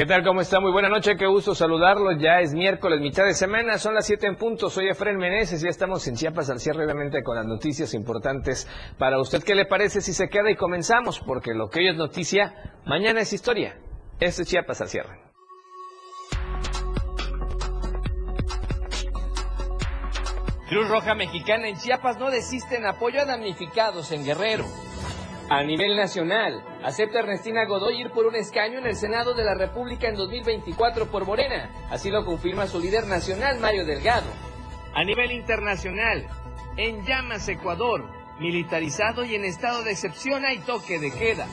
¿Qué tal? ¿Cómo está? Muy buena noche, qué gusto saludarlos. Ya es miércoles, mitad de semana, son las 7 en punto. Soy Efren Meneses, ya estamos en Chiapas al cierre, obviamente, con las noticias importantes para usted. ¿Qué le parece si se queda y comenzamos? Porque lo que hoy es noticia, mañana es historia. Este es Chiapas al cierre. Cruz Roja Mexicana en Chiapas no desiste en apoyo a damnificados en Guerrero. A nivel nacional, acepta Ernestina Godoy ir por un escaño en el Senado de la República en 2024 por Morena. Así lo confirma su líder nacional, Mario Delgado. A nivel internacional, en llamas Ecuador, militarizado y en estado de excepción hay toque de queda.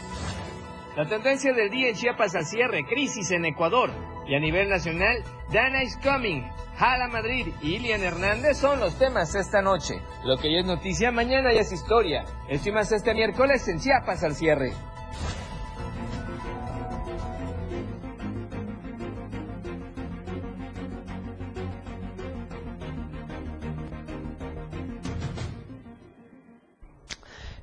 La tendencia del día en Chiapas al cierre, crisis en Ecuador. Y a nivel nacional, Dana is coming, Jala Madrid y Ilian Hernández son los temas esta noche. Lo que ya es noticia, mañana ya es historia. Más este miércoles en Chiapas al cierre.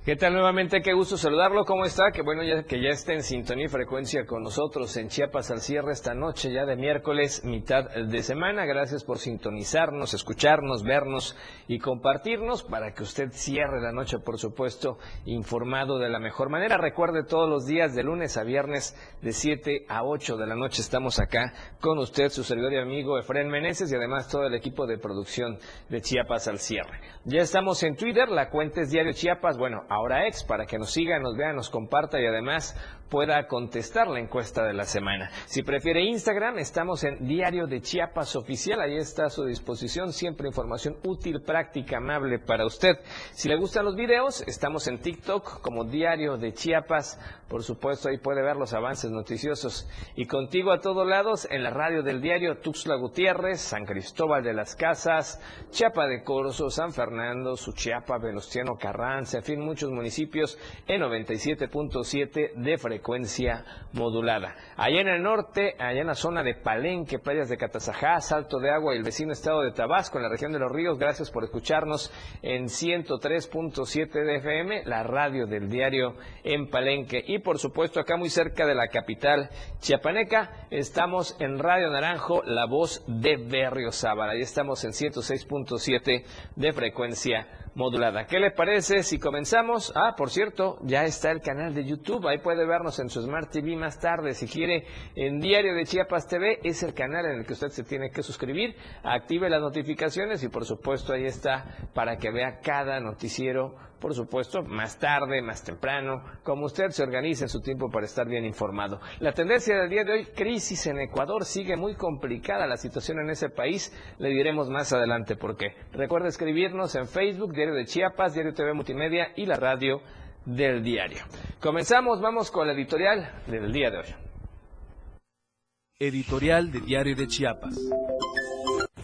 ¿Qué tal nuevamente? Qué gusto saludarlo. ¿Cómo está? Qué bueno ya, que ya esté en sintonía y frecuencia con nosotros en Chiapas al cierre esta noche, ya de miércoles, mitad de semana. Gracias por sintonizarnos, escucharnos, vernos y compartirnos para que usted cierre la noche, por supuesto, informado de la mejor manera. Recuerde todos los días de lunes a viernes de 7 a 8 de la noche estamos acá con usted, su servidor y amigo Efraín Meneses y además todo el equipo de producción de Chiapas al cierre. Ya estamos en Twitter, la cuenta es Diario Chiapas. Bueno, ahora ex, para que nos siga, nos vea, nos comparta y además pueda contestar la encuesta de la semana. Si prefiere Instagram, estamos en Diario de Chiapas Oficial. Ahí está a su disposición siempre información útil, práctica, amable para usted. Si le gustan los videos, estamos en TikTok como Diario de Chiapas. Por supuesto, ahí puede ver los avances noticiosos. Y contigo a todos lados en la radio del diario Tuxtla Gutiérrez, San Cristóbal de las Casas, Chiapa de Corzo, San Fernando, Suchiapa, Venustiano Carranza, en fin, muchos municipios en 97.7 de frecuencia modulada. Allá en el norte, allá en la zona de Palenque, playas de Catazajá, Salto de Agua y el vecino estado de Tabasco, en la región de los ríos, gracias por escucharnos en 103.7 de FM, la radio del diario en Palenque. Y por supuesto, acá muy cerca de la capital chiapaneca, estamos en Radio Naranjo, la voz de Berriozábal. Ahí estamos en 106.7 de frecuencia modulada. ¿Qué le parece si comenzamos? Ah, por cierto, ya está el canal de YouTube. Ahí puede en su Smart TV más tarde. Si quiere, en Diario de Chiapas TV es el canal en el que usted se tiene que suscribir. Active las notificaciones y, por supuesto, ahí está para que vea cada noticiero por supuesto, más tarde, más temprano, como usted se organiza en su tiempo para estar bien informado. La tendencia del día de hoy, crisis en Ecuador, sigue muy complicada la situación en ese país, le diremos más adelante por qué. Recuerda escribirnos en Facebook, Diario de Chiapas, Diario TV Multimedia y la radio del diario. Comenzamos, vamos con la editorial del día de hoy. Editorial de Diario de Chiapas.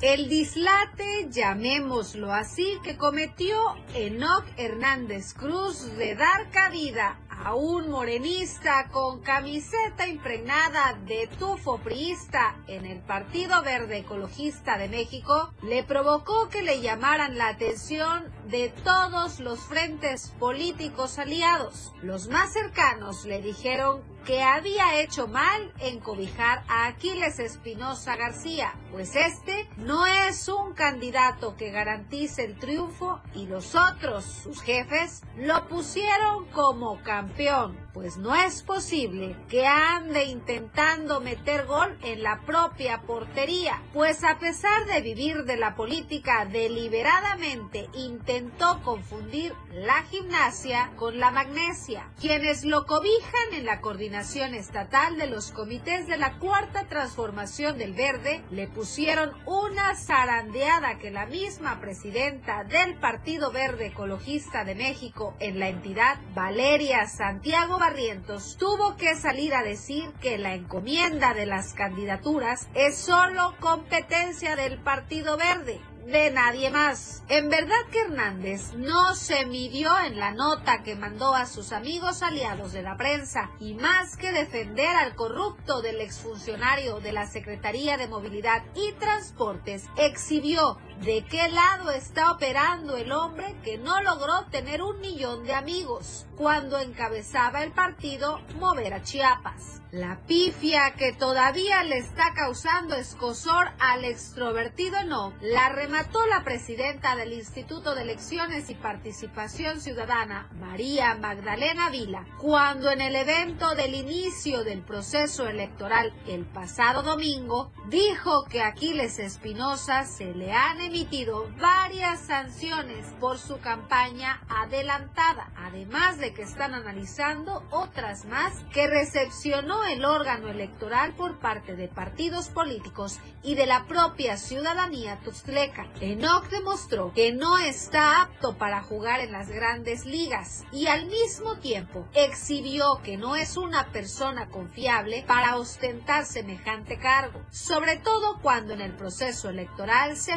El dislate, llamémoslo así, que cometió Enoc Hernández Cruz de dar cabida a un morenista con camiseta impregnada de tufo priista en el Partido Verde Ecologista de México le provocó que le llamaran la atención de todos los frentes políticos aliados. Los más cercanos le dijeron que había hecho mal en cobijar a Aquiles Espinosa García, pues este no es un candidato que garantice el triunfo y los otros, sus jefes, lo pusieron como campeón, campeón pues no es posible que ande intentando meter gol en la propia portería, pues a pesar de vivir de la política deliberadamente intentó confundir la gimnasia con la magnesia, quienes lo cobijan en la coordinación estatal de los comités de la cuarta transformación del verde le pusieron una zarandeada que la misma presidenta del Partido Verde Ecologista de México en la entidad, Valeria Santiago Barrientos, tuvo que salir a decir que la encomienda de las candidaturas es solo competencia del Partido Verde de nadie más. En verdad que Hernández no se midió en la nota que mandó a sus amigos aliados de la prensa y más que defender al corrupto del exfuncionario de la Secretaría de Movilidad y Transportes, exhibió ¿De qué lado está operando el hombre que no logró tener un millón de amigos cuando encabezaba el partido Mover a Chiapas? La pifia que todavía le está causando escosor al extrovertido no, la remató la presidenta del Instituto de Elecciones y Participación Ciudadana, María Magdalena Vila, cuando en el evento del inicio del proceso electoral el pasado domingo dijo que Aquiles Espinosa se le han emitido varias sanciones por su campaña adelantada, además de que están analizando otras más que recepcionó el órgano electoral por parte de partidos políticos y de la propia ciudadanía tuxtleca. Enoch demostró que no está apto para jugar en las grandes ligas y al mismo tiempo exhibió que no es una persona confiable para ostentar semejante cargo, sobre todo cuando en el proceso electoral se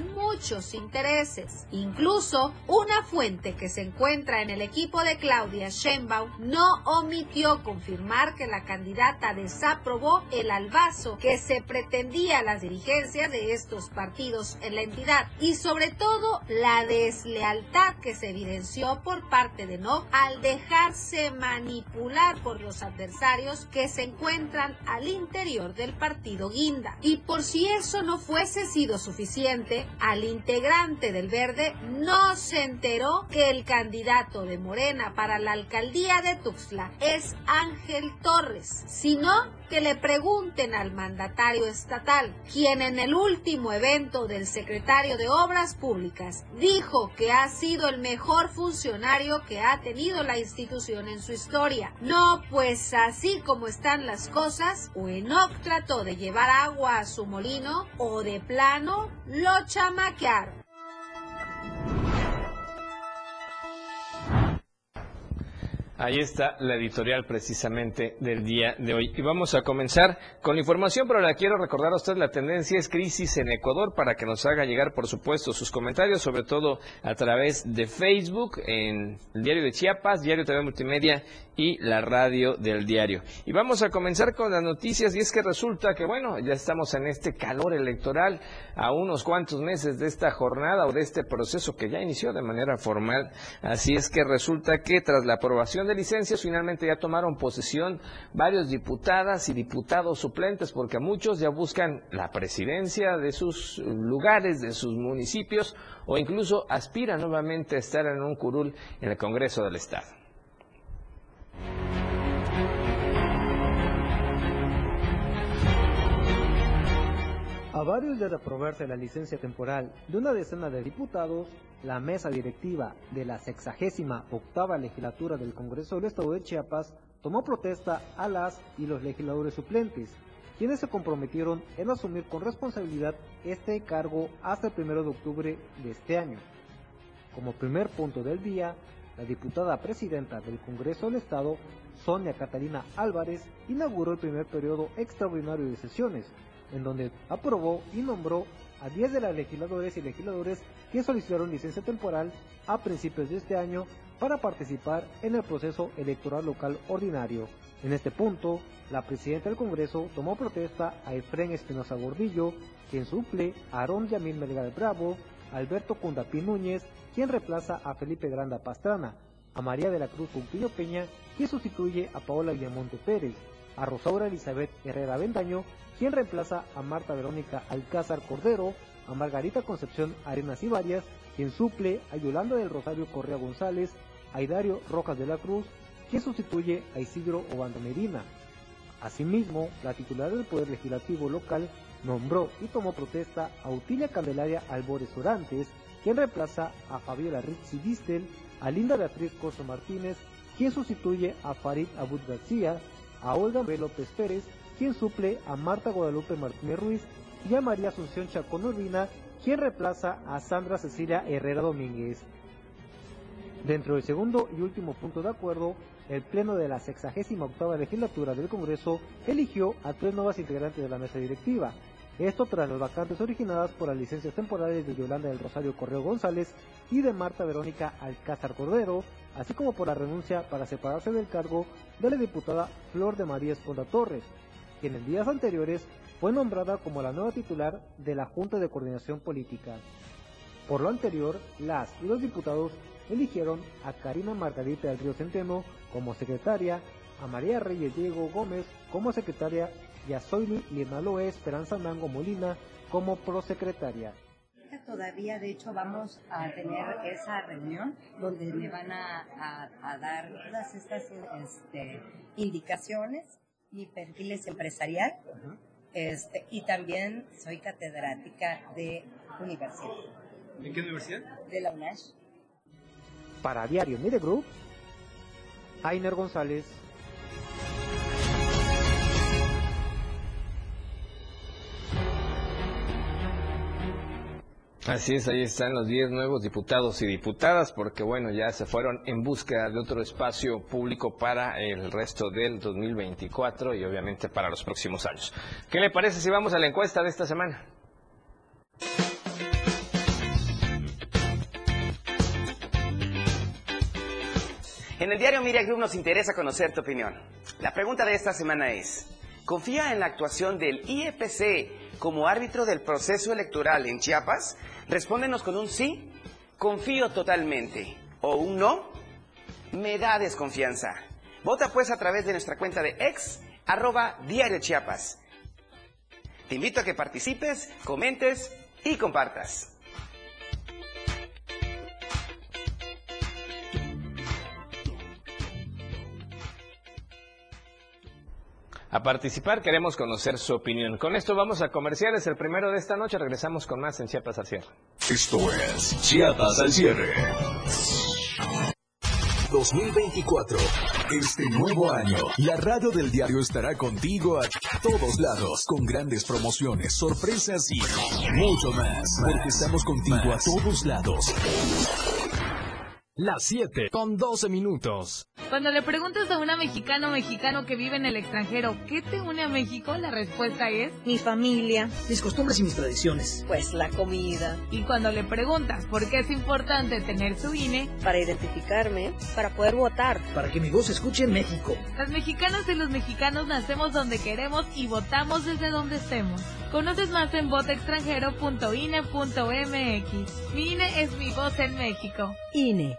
muchos intereses. Incluso una fuente que se encuentra en el equipo de Claudia Sheinbaum no omitió confirmar que la candidata candidata desaprobó el albazo que se pretendía a las dirigencias de estos partidos en la entidad y sobre todo la deslealtad que se evidenció por parte de No al dejarse manipular por los adversarios que se encuentran al interior del partido Guinda. Y por si eso no fuese sido suficiente, al integrante del Verde no se enteró que el candidato de Morena para la alcaldía de Tuxtla es Ángel Torres, sino que le pregunten al mandatario estatal, quien en el último evento del secretario de Obras Públicas dijo que ha sido el mejor funcionario que ha tenido la institución en su historia. No, pues así como están las cosas, o Enoch trató de llevar agua a su molino o de plano lo chamaquearon. Ahí está la editorial precisamente del día de hoy. Y vamos a comenzar con la información, pero la quiero recordar a usted, la tendencia es crisis en Ecuador para que nos haga llegar, por supuesto, sus comentarios, sobre todo a través de Facebook, en el diario de Chiapas, diario TV Multimedia y la radio del diario. Y vamos a comenzar con las noticias y es que resulta que, bueno, ya estamos en este calor electoral a unos cuantos meses de esta jornada o de este proceso que ya inició de manera formal. Así es que resulta que tras la aprobación de licencias, finalmente ya tomaron posesión varios diputadas y diputados suplentes, porque muchos ya buscan la presidencia de sus lugares, de sus municipios, o incluso aspiran nuevamente a estar en un curul en el Congreso del Estado. A varios de aprobarse la licencia temporal de una decena de diputados, la mesa directiva de la sexagésima octava legislatura del Congreso del Estado de Chiapas tomó protesta a las y los legisladores suplentes, quienes se comprometieron en asumir con responsabilidad este cargo hasta el 1 de octubre de este año. Como primer punto del día, la diputada presidenta del Congreso del Estado, Sonia Catalina Álvarez, inauguró el primer periodo extraordinario de sesiones, en donde aprobó y nombró a 10 de las legisladores y legisladores que solicitaron licencia temporal a principios de este año para participar en el proceso electoral local ordinario. En este punto, la presidenta del Congreso tomó protesta a Efren Espinosa Gordillo, quien suple a Aarón Yamil Melgar Bravo, Alberto Cundapí Núñez, quien reemplaza a Felipe Granda Pastrana, a María de la Cruz Cumpiño Peña, quien sustituye a Paola Villamonte Pérez, a Rosaura Elizabeth Herrera Vendaño, quien reemplaza a Marta Verónica Alcázar Cordero, a Margarita Concepción Arenas y Varias, quien suple a Yolanda del Rosario Correa González, a Hidario Rojas de la Cruz, quien sustituye a Isidro Obando Medina. Asimismo, la titular del Poder Legislativo local nombró y tomó protesta a Utilia Candelaria Albores Orantes, quien reemplaza a Fabiola Rizzi Distel, a Linda Beatriz Corso Martínez, quien sustituye a Farid Abud García, a Olga B. López Pérez, quien suple a Marta Guadalupe Martínez Ruiz y a María Asunción Chacón Urbina, quien reemplaza a Sandra Cecilia Herrera Domínguez. Dentro del segundo y último punto de acuerdo, el Pleno de la 68 legislatura del Congreso eligió a tres nuevas integrantes de la mesa directiva. Esto tras las vacantes originadas por las licencias temporales de Yolanda del Rosario Correo González y de Marta Verónica Alcázar Cordero, así como por la renuncia para separarse del cargo de la diputada Flor de María Esponda Torres, quien en días anteriores fue nombrada como la nueva titular de la Junta de Coordinación Política. Por lo anterior, las y los diputados eligieron a Karina Margarita del Río Centeno como secretaria, a María Reyes Diego Gómez como secretaria y a Zoili Linaloe Esperanza Mango Molina como prosecretaria. Todavía, de hecho, vamos a tener esa reunión donde me van a, dar todas estas este, indicaciones. Mi perfil es empresarial este, y también soy catedrática de universidad. ¿En qué universidad? De la UNASH. Para Diario Media Group, Ainer González. Así es, ahí están los 10 nuevos diputados y diputadas, porque bueno, ya se fueron en busca de otro espacio público para el resto del 2024 y obviamente para los próximos años. ¿Qué le parece si vamos a la encuesta de esta semana? En el diario Media Group nos interesa conocer tu opinión. La pregunta de esta semana es, ¿confía en la actuación del IEPC como árbitro del proceso electoral en Chiapas? Respóndenos con un sí, confío totalmente, o un no, me da desconfianza. Vota pues a través de nuestra cuenta de ex, arroba diario Chiapas. Te invito a que participes, comentes y compartas. A participar. Queremos conocer su opinión. Con esto vamos a comerciales. El primero de esta noche regresamos con más en Chiapas al cierre. Esto es Chiapas al cierre. 2024. Este nuevo año, la radio del diario estará contigo a todos lados, con grandes promociones, sorpresas y mucho más. Porque estamos contigo a todos lados. Las 7 con 12 minutos. Cuando le preguntas a una mexicana o mexicano que vive en el extranjero, ¿qué te une a México? La respuesta es mi familia, mis costumbres y mis tradiciones. Pues la comida. Y cuando le preguntas por qué es importante tener su INE, para identificarme, para poder votar, para que mi voz se escuche en México. Las mexicanas y los mexicanos nacemos donde queremos y votamos desde donde estemos. Conoces más en votoextranjero.ine.mx. Mi INE es mi voz en México. INE.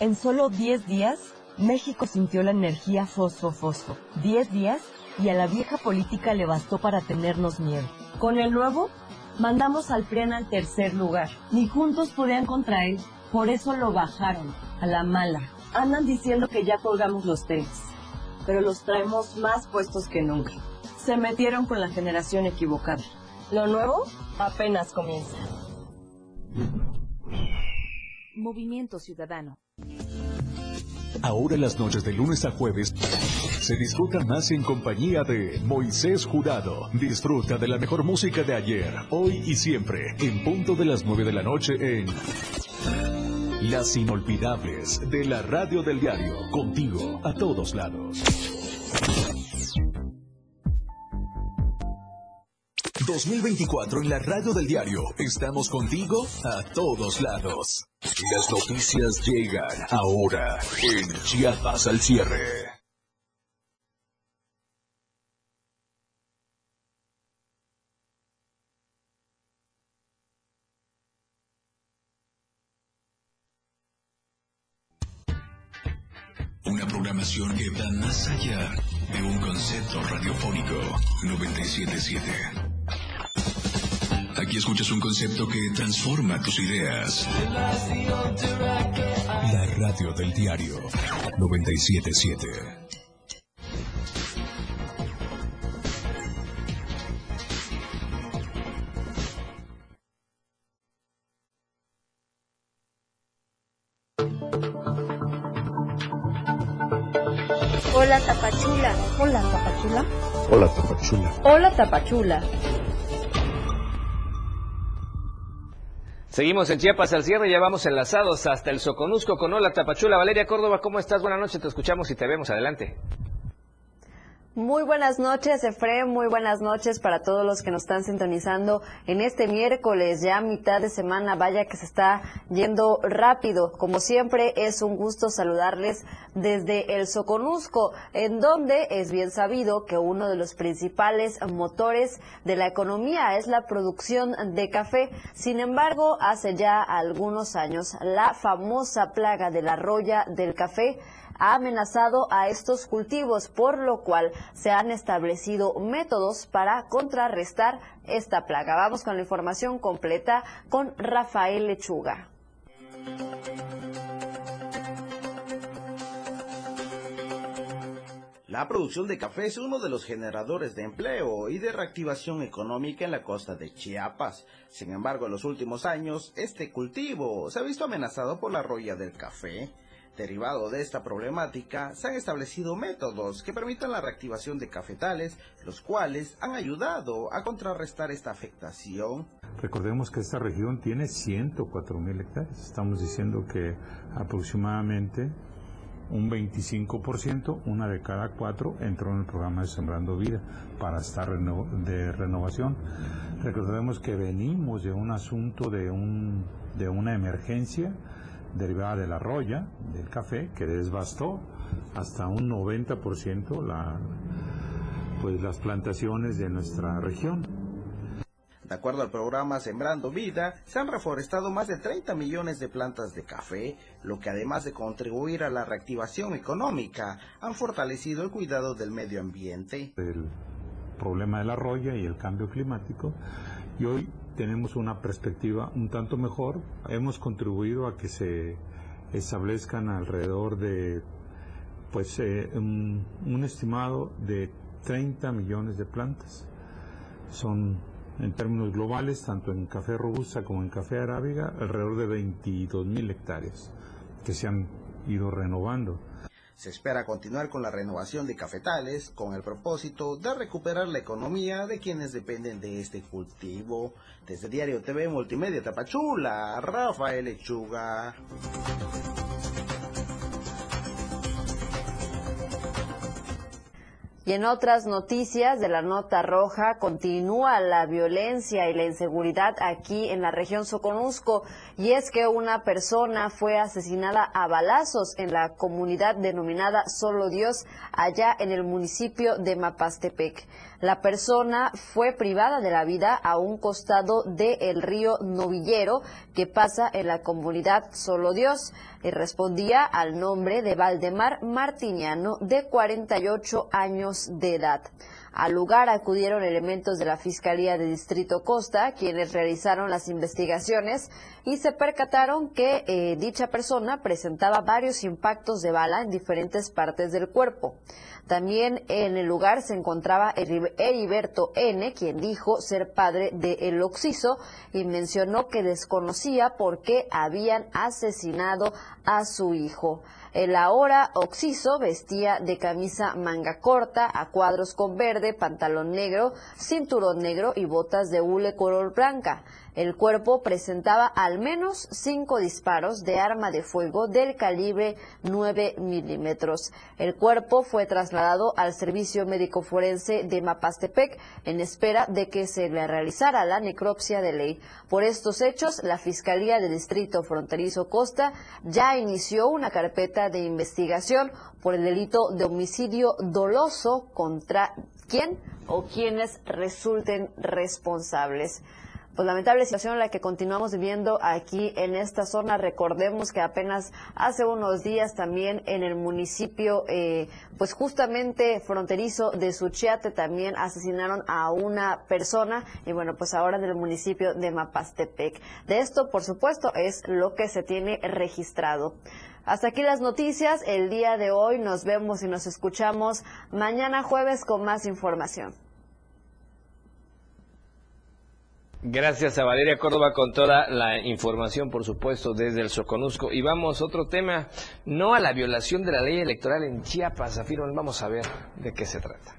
En solo 10 días, México sintió la energía fosfo-fosfo. 10 días y a la vieja política le bastó para tenernos miedo. Con el nuevo, mandamos al PRIAN al tercer lugar. Ni juntos podían contra él, por eso lo bajaron, a la mala. Andan diciendo que ya colgamos los tenis, pero los traemos más puestos que nunca. Se metieron con la generación equivocada. Lo nuevo apenas comienza. Movimiento Ciudadano. Ahora las noches de lunes a jueves se disfruta más en compañía de Moisés Jurado. Disfruta de la mejor música de ayer, hoy y siempre, en punto de las 9 de la noche en Las Inolvidables de la Radio del Diario, contigo a todos lados. 2024 en la radio del diario. Estamos contigo a todos lados. Las noticias llegan ahora en Chiapas al cierre. Una programación que va más allá de un concepto radiofónico 977. Aquí escuchas un concepto que transforma tus ideas. La radio del diario 977. Hola, Tapachula. Hola, Tapachula. Hola, Tapachula. Hola, Tapachula. Seguimos en Chiapas al cierre, ya vamos enlazados hasta el Soconusco con Hola Tapachula. Valeria Córdoba, ¿cómo estás? Buenas noches, te escuchamos y te vemos. Adelante. Muy buenas noches, Efraín. Muy buenas noches para todos los que nos están sintonizando en este miércoles, ya mitad de semana. Vaya que se está yendo rápido. Como siempre, es un gusto saludarles desde el Soconusco, en donde es bien sabido que uno de los principales motores de la economía es la producción de café. Sin embargo, hace ya algunos años, la famosa plaga de la roya del café ha amenazado a estos cultivos, por lo cual se han establecido métodos para contrarrestar esta plaga. Vamos con la información completa con Rafael Lechuga. La producción de café es uno de los generadores de empleo y de reactivación económica en la costa de Chiapas. Sin embargo, en los últimos años, este cultivo se ha visto amenazado por la roya del café. Derivado de esta problemática, se han establecido métodos que permitan la reactivación de cafetales, los cuales han ayudado a contrarrestar esta afectación. Recordemos que esta región tiene 104 mil hectáreas. Estamos diciendo que aproximadamente un 25%, una de cada cuatro, entró en el programa de Sembrando Vida para estar de renovación. Recordemos que venimos de un asunto de, un, de una emergencia derivada de la roya, del café, que desbastó hasta un 90% la, pues, las plantaciones de nuestra región. De acuerdo al programa Sembrando Vida, se han reforestado más de 30 millones de plantas de café, lo que además de contribuir a la reactivación económica, han fortalecido el cuidado del medio ambiente. El problema de la roya y el cambio climático, y hoy tenemos una perspectiva un tanto mejor. Hemos contribuido a que se establezcan alrededor de pues eh, un, un, estimado de 30 millones de plantas. Son en términos globales, tanto en café robusta como en café arábiga, alrededor de 22 mil hectáreas que se han ido renovando. Se espera continuar con la renovación de cafetales con el propósito de recuperar la economía de quienes dependen de este cultivo. Desde Diario TV Multimedia Tapachula, Rafael Lechuga. Y en otras noticias de la nota roja, continúa la violencia y la inseguridad aquí en la región Soconusco. Y es que una persona fue asesinada a balazos en la comunidad denominada Solo Dios, allá en el municipio de Mapastepec. La persona fue privada de la vida a un costado del río Novillero que pasa en la comunidad Solo Dios y respondía al nombre de Valdemar Martiniano de 48 años de edad. Al lugar acudieron elementos de la Fiscalía de Distrito Costa, quienes realizaron las investigaciones y se percataron que eh, dicha persona presentaba varios impactos de bala en diferentes partes del cuerpo. También en el lugar se encontraba Heriberto N., quien dijo ser padre de El Oxiso y mencionó que desconocía por qué habían asesinado a su hijo. El ahora Oxiso vestía de camisa manga corta, a cuadros con verde, pantalón negro, cinturón negro y botas de hule color blanca. El cuerpo presentaba al menos cinco disparos de arma de fuego del calibre 9 milímetros. El cuerpo fue trasladado al Servicio Médico Forense de Mapastepec en espera de que se le realizara la necropsia de ley. Por estos hechos, la Fiscalía del Distrito Fronterizo Costa ya inició una carpeta de investigación por el delito de homicidio doloso contra quien o quienes resulten responsables pues lamentable situación la que continuamos viviendo aquí en esta zona. Recordemos que apenas hace unos días también en el municipio, eh, pues justamente fronterizo de Suchiate también asesinaron a una persona y bueno, pues ahora en el municipio de Mapastepec. De esto, por supuesto, es lo que se tiene registrado. Hasta aquí las noticias. El día de hoy nos vemos y nos escuchamos mañana jueves con más información. Gracias a Valeria Córdoba con toda la información, por supuesto, desde el Soconusco. Y vamos, otro tema, no a la violación de la ley electoral en Chiapas, afirman, vamos a ver de qué se trata.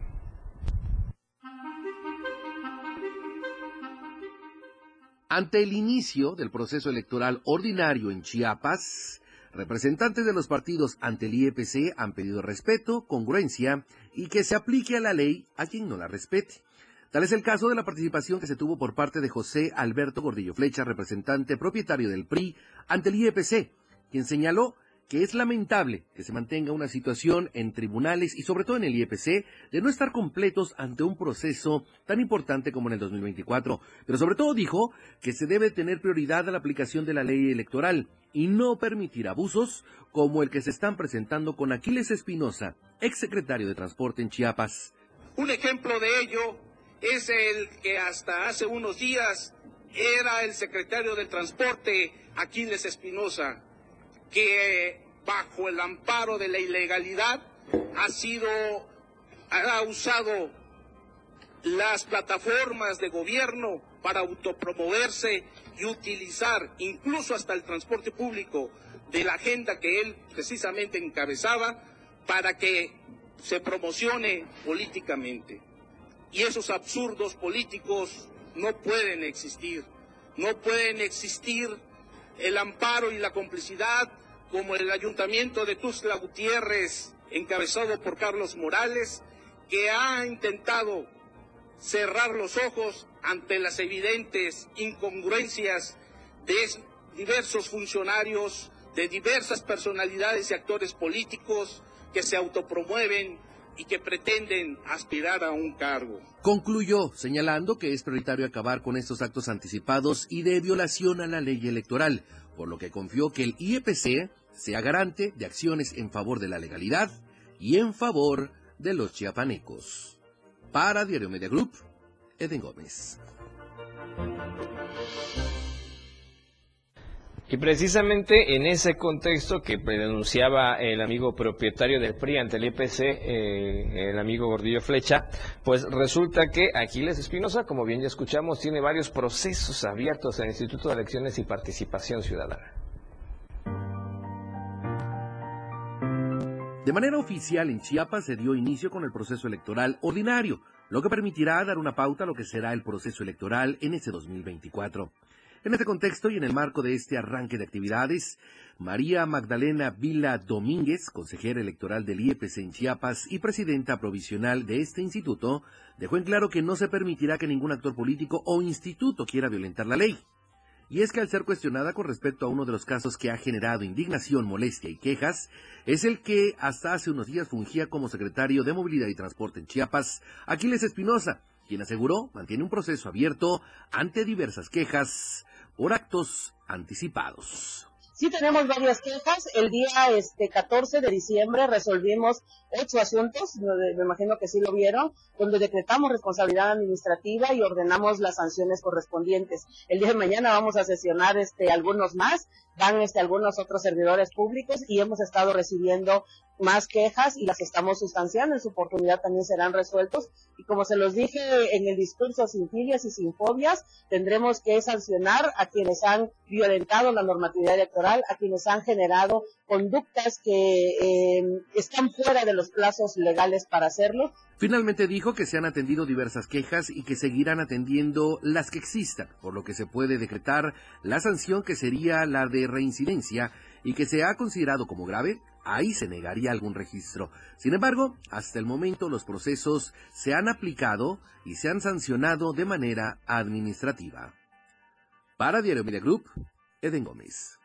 Ante el inicio del proceso electoral ordinario en Chiapas, representantes de los partidos ante el IEPC han pedido respeto, congruencia y que se aplique a la ley a quien no la respete. Tal es el caso de la participación que se tuvo por parte de José Alberto Gordillo Flecha, representante propietario del PRI, ante el IEPC, quien señaló que es lamentable que se mantenga una situación en tribunales y sobre todo en el IEPC de no estar completos ante un proceso tan importante como en el 2024. Pero sobre todo dijo que se debe tener prioridad a la aplicación de la ley electoral y no permitir abusos como el que se están presentando con Aquiles Espinosa, exsecretario de Transporte en Chiapas. Un ejemplo de ello es el que hasta hace unos días era el secretario de Transporte, Aquiles Espinosa que bajo el amparo de la ilegalidad ha sido, ha usado las plataformas de gobierno para autopromoverse y utilizar incluso hasta el transporte público de la agenda que él precisamente encabezaba para que se promocione políticamente. Y esos absurdos políticos no pueden existir. No pueden existir el amparo y la complicidad como el ayuntamiento de Tuzla Gutiérrez, encabezado por Carlos Morales, que ha intentado cerrar los ojos ante las evidentes incongruencias de diversos funcionarios, de diversas personalidades y actores políticos que se autopromueven y que pretenden aspirar a un cargo. Concluyó señalando que es prioritario acabar con estos actos anticipados y de violación a la ley electoral, por lo que confió que el IEPC sea garante de acciones en favor de la legalidad y en favor de los chiapanecos. Para Diario Media Group, Eden Gómez. Y precisamente en ese contexto que denunciaba el amigo propietario del PRI ante el IPC, eh, el amigo Gordillo Flecha, pues resulta que Aquiles Espinosa, como bien ya escuchamos, tiene varios procesos abiertos en el Instituto de Elecciones y Participación Ciudadana. De manera oficial, en Chiapas se dio inicio con el proceso electoral ordinario, lo que permitirá dar una pauta a lo que será el proceso electoral en este 2024. En este contexto y en el marco de este arranque de actividades, María Magdalena Vila Domínguez, consejera electoral del IEPC en Chiapas y presidenta provisional de este instituto, dejó en claro que no se permitirá que ningún actor político o instituto quiera violentar la ley. Y es que al ser cuestionada con respecto a uno de los casos que ha generado indignación, molestia y quejas, es el que hasta hace unos días fungía como secretario de Movilidad y Transporte en Chiapas, Aquiles Espinosa, quien aseguró mantiene un proceso abierto ante diversas quejas por actos anticipados. Sí tenemos varias quejas. El día este 14 de diciembre resolvimos ocho asuntos, me imagino que sí lo vieron, donde decretamos responsabilidad administrativa y ordenamos las sanciones correspondientes. El día de mañana vamos a sesionar este algunos más, van este algunos otros servidores públicos y hemos estado recibiendo más quejas y las estamos sustanciando, en su oportunidad también serán resueltos. Y como se los dije en el discurso, sin filias y sin fobias, tendremos que sancionar a quienes han violentado la normatividad electoral, a quienes han generado conductas que eh, están fuera de los plazos legales para hacerlo. Finalmente dijo que se han atendido diversas quejas y que seguirán atendiendo las que existan, por lo que se puede decretar la sanción que sería la de reincidencia y que se ha considerado como grave ahí se negaría algún registro. Sin embargo, hasta el momento los procesos se han aplicado y se han sancionado de manera administrativa. Para Diario Media Group, Eden Gómez.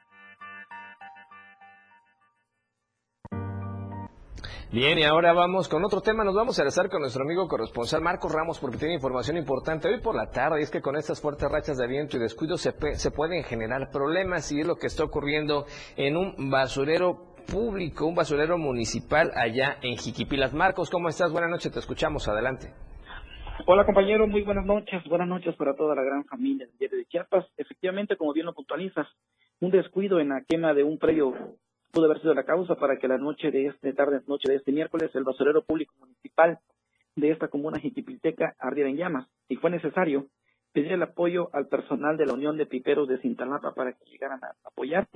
Bien, y ahora vamos con otro tema. Nos vamos a enlazar con nuestro amigo corresponsal Marcos Ramos porque tiene información importante hoy por la tarde. Y es que con estas fuertes rachas de viento y descuido se pueden generar problemas y es lo que está ocurriendo en un basurero público, un basurero municipal allá en Jiquipilas. Marcos, ¿cómo estás? Buenas noches, te escuchamos, adelante. Hola compañero, muy buenas noches, buenas noches para toda la gran familia de Chiapas. Efectivamente, como bien lo puntualizas, un descuido en la quema de un predio pudo haber sido la causa para que la noche de este tarde, noche de este miércoles, el basurero público municipal de esta comuna jiquipilteca ardiera en llamas y fue necesario pedir el apoyo al personal de la Unión de Piperos de Cintalapa para que llegaran a apoyar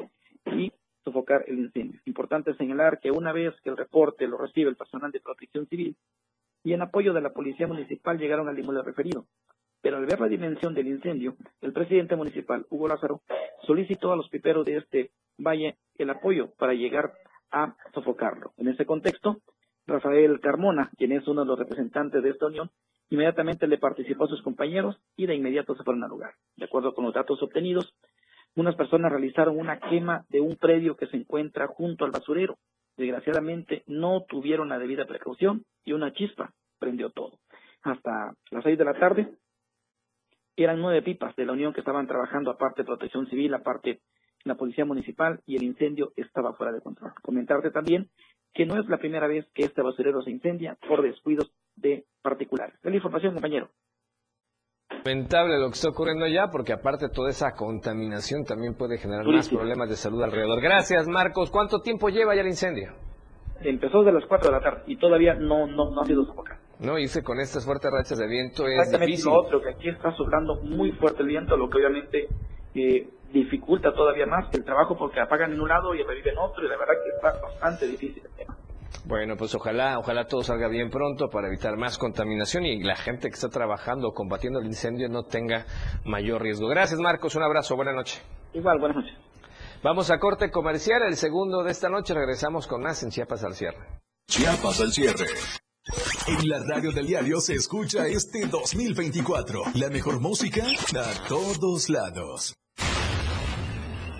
y sofocar el incendio. Importante señalar que una vez que el reporte lo recibe el personal de protección civil y en apoyo de la Policía Municipal llegaron al inmueble referido. Pero al ver la dimensión del incendio, el presidente municipal, Hugo Lázaro, solicitó a los piperos de este valle el apoyo para llegar a sofocarlo. En ese contexto, Rafael Carmona, quien es uno de los representantes de esta unión, inmediatamente le participó a sus compañeros y de inmediato se fueron al lugar. De acuerdo con los datos obtenidos, unas personas realizaron una quema de un predio que se encuentra junto al basurero. Desgraciadamente no tuvieron la debida precaución y una chispa prendió todo. Hasta las seis de la tarde eran nueve pipas de la Unión que estaban trabajando, aparte protección civil, aparte la policía municipal, y el incendio estaba fuera de control. Comentarte también que no es la primera vez que este basurero se incendia por descuidos de particulares. Es la información, compañero. Lamentable lo que está ocurriendo allá, porque aparte toda esa contaminación también puede generar más problemas de salud alrededor. Gracias, Marcos. ¿Cuánto tiempo lleva ya el incendio? Empezó desde las 4 de la tarde y todavía no, no, no ha sido sofocado. No, hice con estas fuertes rachas de viento es Exactamente difícil. lo otro, que aquí está soplando muy fuerte el viento, lo que obviamente eh, dificulta todavía más el trabajo porque apagan en un lado y reviven otro y la verdad que está bastante difícil el tema. Bueno, pues ojalá, ojalá todo salga bien pronto para evitar más contaminación y la gente que está trabajando, combatiendo el incendio no tenga mayor riesgo. Gracias, Marcos. Un abrazo. Buenas noches. Igual, buenas noches. Vamos a corte comercial, el segundo de esta noche. Regresamos con más en Chiapas al cierre. Chiapas al cierre. En la radio del diario se escucha este 2024. La mejor música a todos lados.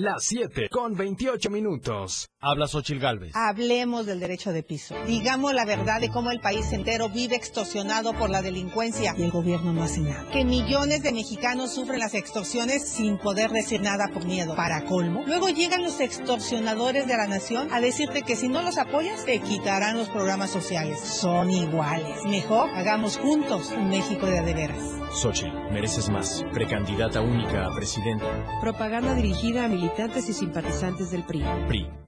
Las 7 con 28 minutos. Habla Xochil Gálvez. Hablemos del derecho de piso. Digamos la verdad de cómo el país entero vive extorsionado por la delincuencia y el gobierno no hace nada. Que millones de mexicanos sufren las extorsiones sin poder decir nada por miedo. Para colmo, luego llegan los extorsionadores de la nación a decirte que si no los apoyas te quitarán los programas sociales. Son iguales. Mejor hagamos juntos un México de adeveras. Xochil, mereces más. Precandidata única a presidenta. Propaganda dirigida a militantes y simpatizantes del PRI. PRI.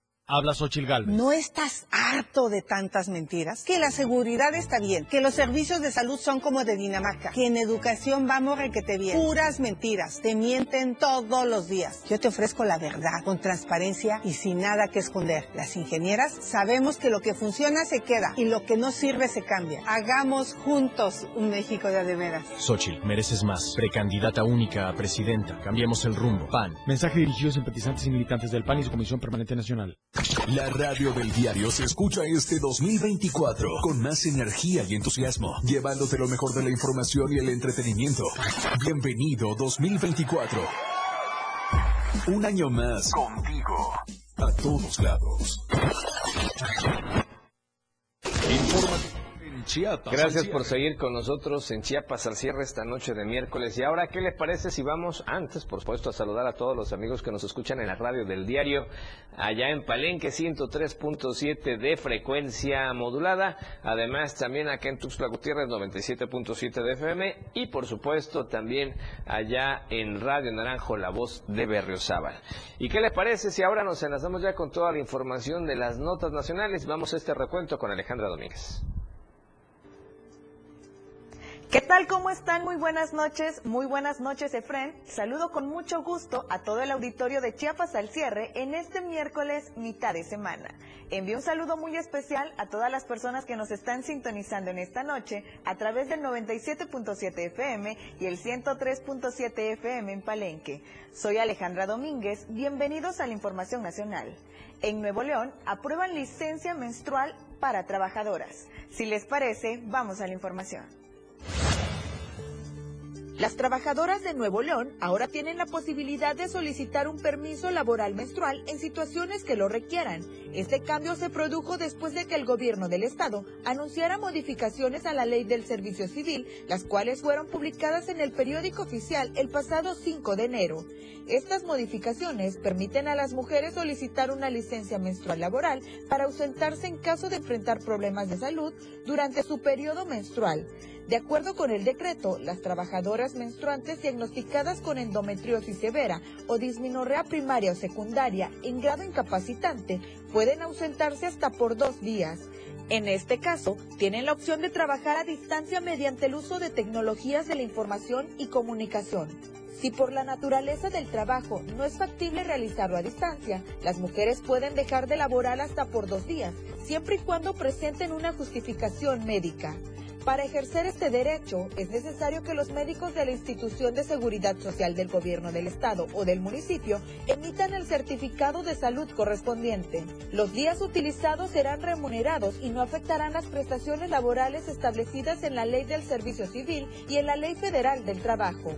Habla Xochil Gálvez. ¿No estás harto de tantas mentiras? Que la seguridad está bien, que los servicios de salud son como de Dinamarca, que en educación vamos requete bien. Puras mentiras, te mienten todos los días. Yo te ofrezco la verdad, con transparencia y sin nada que esconder. Las ingenieras sabemos que lo que funciona se queda y lo que no sirve se cambia. Hagamos juntos un México de adeveras. Xochil, mereces más. Precandidata única a presidenta. Cambiemos el rumbo. PAN. Mensaje dirigido a simpatizantes y militantes del PAN y su Comisión Permanente Nacional. La radio del diario se escucha este 2024 con más energía y entusiasmo, llevándote lo mejor de la información y el entretenimiento. Bienvenido 2024. Un año más contigo. A todos lados. Chiapas. Gracias por seguir con nosotros en Chiapas al cierre esta noche de miércoles. Y ahora, ¿qué les parece si vamos antes, por supuesto, a saludar a todos los amigos que nos escuchan en la radio del diario, allá en Palenque 103.7 de frecuencia modulada, además también acá en Tuxtla Gutiérrez 97.7 de FM y por supuesto también allá en Radio Naranjo, la voz de Berriozábal. ¿Y qué les parece si ahora nos enlazamos ya con toda la información de las notas nacionales? Vamos a este recuento con Alejandra Domínguez. ¿Qué tal? ¿Cómo están? Muy buenas noches. Muy buenas noches, Efren. Saludo con mucho gusto a todo el auditorio de Chiapas al cierre en este miércoles mitad de semana. Envío un saludo muy especial a todas las personas que nos están sintonizando en esta noche a través del 97.7 FM y el 103.7 FM en Palenque. Soy Alejandra Domínguez. Bienvenidos a la Información Nacional. En Nuevo León aprueban licencia menstrual para trabajadoras. Si les parece, vamos a la información. Las trabajadoras de Nuevo León ahora tienen la posibilidad de solicitar un permiso laboral menstrual en situaciones que lo requieran. Este cambio se produjo después de que el gobierno del estado anunciara modificaciones a la ley del servicio civil, las cuales fueron publicadas en el periódico oficial el pasado 5 de enero. Estas modificaciones permiten a las mujeres solicitar una licencia menstrual laboral para ausentarse en caso de enfrentar problemas de salud durante su periodo menstrual. De acuerdo con el decreto, las trabajadoras menstruantes diagnosticadas con endometriosis severa o disminorrea primaria o secundaria en grado incapacitante pueden ausentarse hasta por dos días. En este caso, tienen la opción de trabajar a distancia mediante el uso de tecnologías de la información y comunicación. Si por la naturaleza del trabajo no es factible realizarlo a distancia, las mujeres pueden dejar de laborar hasta por dos días, siempre y cuando presenten una justificación médica. Para ejercer este derecho es necesario que los médicos de la institución de seguridad social del gobierno del estado o del municipio emitan el certificado de salud correspondiente. Los días utilizados serán remunerados y no afectarán las prestaciones laborales establecidas en la ley del servicio civil y en la ley federal del trabajo.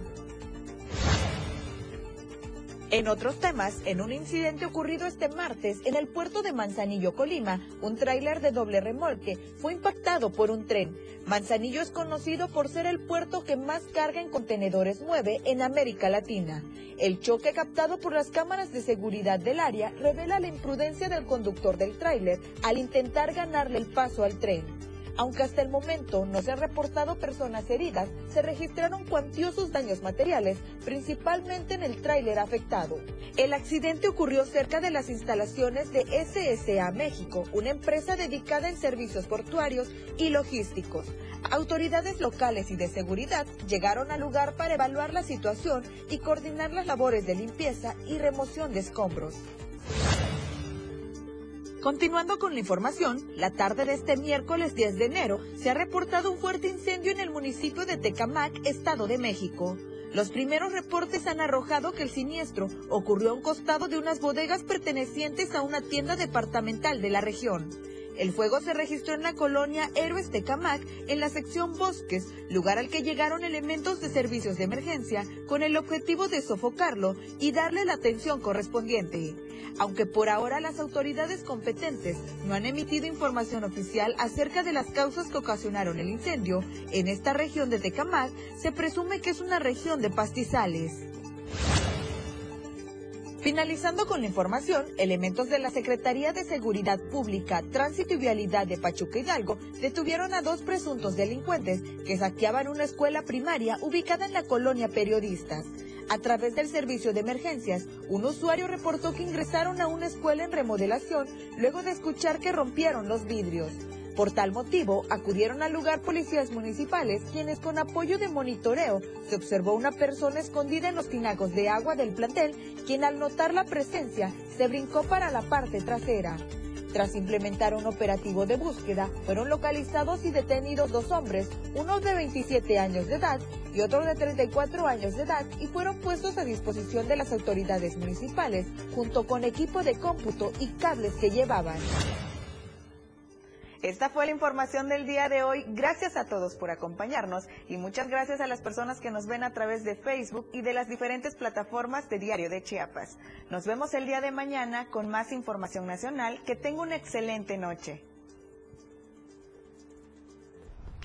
En otros temas, en un incidente ocurrido este martes en el puerto de Manzanillo, Colima, un tráiler de doble remolque fue impactado por un tren. Manzanillo es conocido por ser el puerto que más carga en contenedores mueve en América Latina. El choque captado por las cámaras de seguridad del área revela la imprudencia del conductor del tráiler al intentar ganarle el paso al tren. Aunque hasta el momento no se han reportado personas heridas, se registraron cuantiosos daños materiales, principalmente en el tráiler afectado. El accidente ocurrió cerca de las instalaciones de SSA México, una empresa dedicada en servicios portuarios y logísticos. Autoridades locales y de seguridad llegaron al lugar para evaluar la situación y coordinar las labores de limpieza y remoción de escombros. Continuando con la información, la tarde de este miércoles 10 de enero se ha reportado un fuerte incendio en el municipio de Tecamac, Estado de México. Los primeros reportes han arrojado que el siniestro ocurrió a un costado de unas bodegas pertenecientes a una tienda departamental de la región. El fuego se registró en la colonia Héroes de Camac, en la sección Bosques, lugar al que llegaron elementos de servicios de emergencia con el objetivo de sofocarlo y darle la atención correspondiente. Aunque por ahora las autoridades competentes no han emitido información oficial acerca de las causas que ocasionaron el incendio, en esta región de Tecamac se presume que es una región de pastizales. Finalizando con la información, elementos de la Secretaría de Seguridad Pública, Tránsito y Vialidad de Pachuca Hidalgo detuvieron a dos presuntos delincuentes que saqueaban una escuela primaria ubicada en la colonia Periodistas. A través del servicio de emergencias, un usuario reportó que ingresaron a una escuela en remodelación luego de escuchar que rompieron los vidrios. Por tal motivo, acudieron al lugar policías municipales, quienes con apoyo de monitoreo se observó una persona escondida en los tinacos de agua del plantel, quien al notar la presencia se brincó para la parte trasera. Tras implementar un operativo de búsqueda, fueron localizados y detenidos dos hombres, uno de 27 años de edad y otro de 34 años de edad, y fueron puestos a disposición de las autoridades municipales, junto con equipo de cómputo y cables que llevaban. Esta fue la información del día de hoy. Gracias a todos por acompañarnos y muchas gracias a las personas que nos ven a través de Facebook y de las diferentes plataformas de Diario de Chiapas. Nos vemos el día de mañana con más información nacional. Que tenga una excelente noche.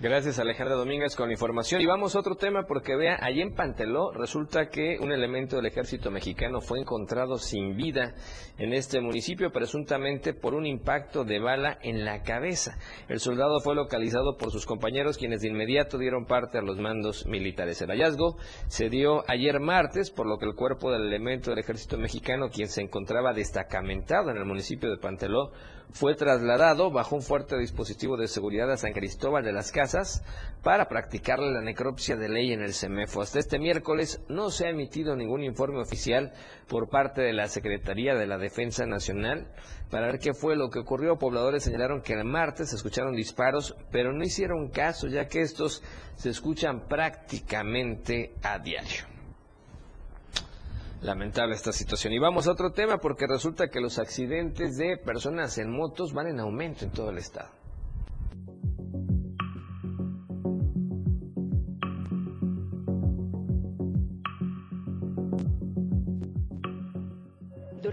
Gracias Alejandra Domínguez con la información. Y vamos a otro tema porque vea, allí en Panteló resulta que un elemento del ejército mexicano fue encontrado sin vida en este municipio presuntamente por un impacto de bala en la cabeza. El soldado fue localizado por sus compañeros quienes de inmediato dieron parte a los mandos militares. El hallazgo se dio ayer martes por lo que el cuerpo del elemento del ejército mexicano quien se encontraba destacamentado en el municipio de Panteló fue trasladado bajo un fuerte dispositivo de seguridad a San Cristóbal de las Casas para practicarle la necropsia de ley en el CEMEFO. Hasta este miércoles no se ha emitido ningún informe oficial por parte de la Secretaría de la Defensa Nacional para ver qué fue lo que ocurrió. Pobladores señalaron que el martes escucharon disparos, pero no hicieron caso ya que estos se escuchan prácticamente a diario. Lamentable esta situación. Y vamos a otro tema porque resulta que los accidentes de personas en motos van en aumento en todo el estado.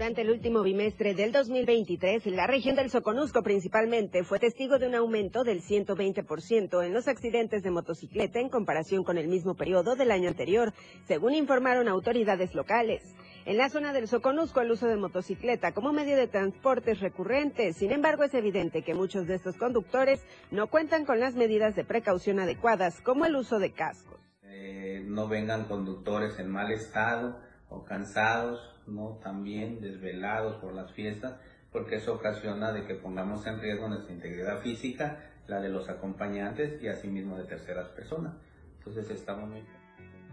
Durante el último bimestre del 2023, la región del Soconusco principalmente fue testigo de un aumento del 120% en los accidentes de motocicleta en comparación con el mismo periodo del año anterior, según informaron autoridades locales. En la zona del Soconusco el uso de motocicleta como medio de transporte es recurrente, sin embargo es evidente que muchos de estos conductores no cuentan con las medidas de precaución adecuadas, como el uso de cascos. Eh, no vengan conductores en mal estado o cansados, ¿no? También desvelados por las fiestas, porque eso ocasiona de que pongamos en riesgo nuestra integridad física, la de los acompañantes y asimismo de terceras personas. Entonces estamos muy...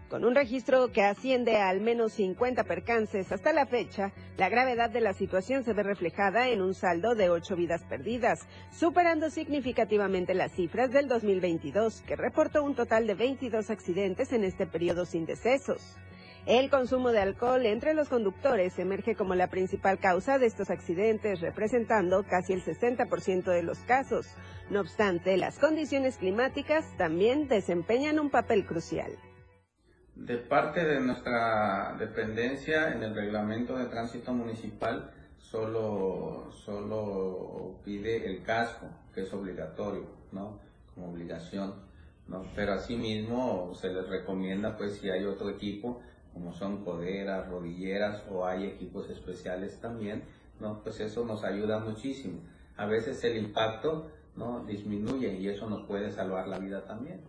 Con un registro que asciende a al menos 50 percances hasta la fecha, la gravedad de la situación se ve reflejada en un saldo de 8 vidas perdidas, superando significativamente las cifras del 2022, que reportó un total de 22 accidentes en este periodo sin decesos. El consumo de alcohol entre los conductores emerge como la principal causa de estos accidentes, representando casi el 60% de los casos. No obstante, las condiciones climáticas también desempeñan un papel crucial. De parte de nuestra dependencia en el reglamento de tránsito municipal, solo, solo pide el casco, que es obligatorio, ¿no? Como obligación, ¿no? Pero asimismo se les recomienda, pues, si hay otro equipo, como son coderas, rodilleras o hay equipos especiales también, ¿no? Pues eso nos ayuda muchísimo. A veces el impacto, ¿no? Disminuye y eso nos puede salvar la vida también.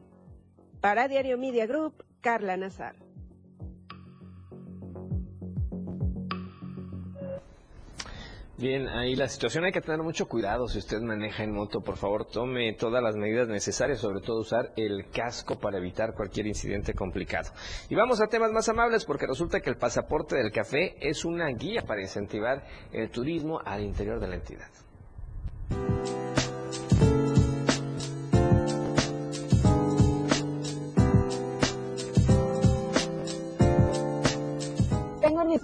Para Diario Media Group, Carla Nazar. Bien, ahí la situación hay que tener mucho cuidado si usted maneja en moto, por favor tome todas las medidas necesarias, sobre todo usar el casco para evitar cualquier incidente complicado. Y vamos a temas más amables porque resulta que el pasaporte del café es una guía para incentivar el turismo al interior de la entidad.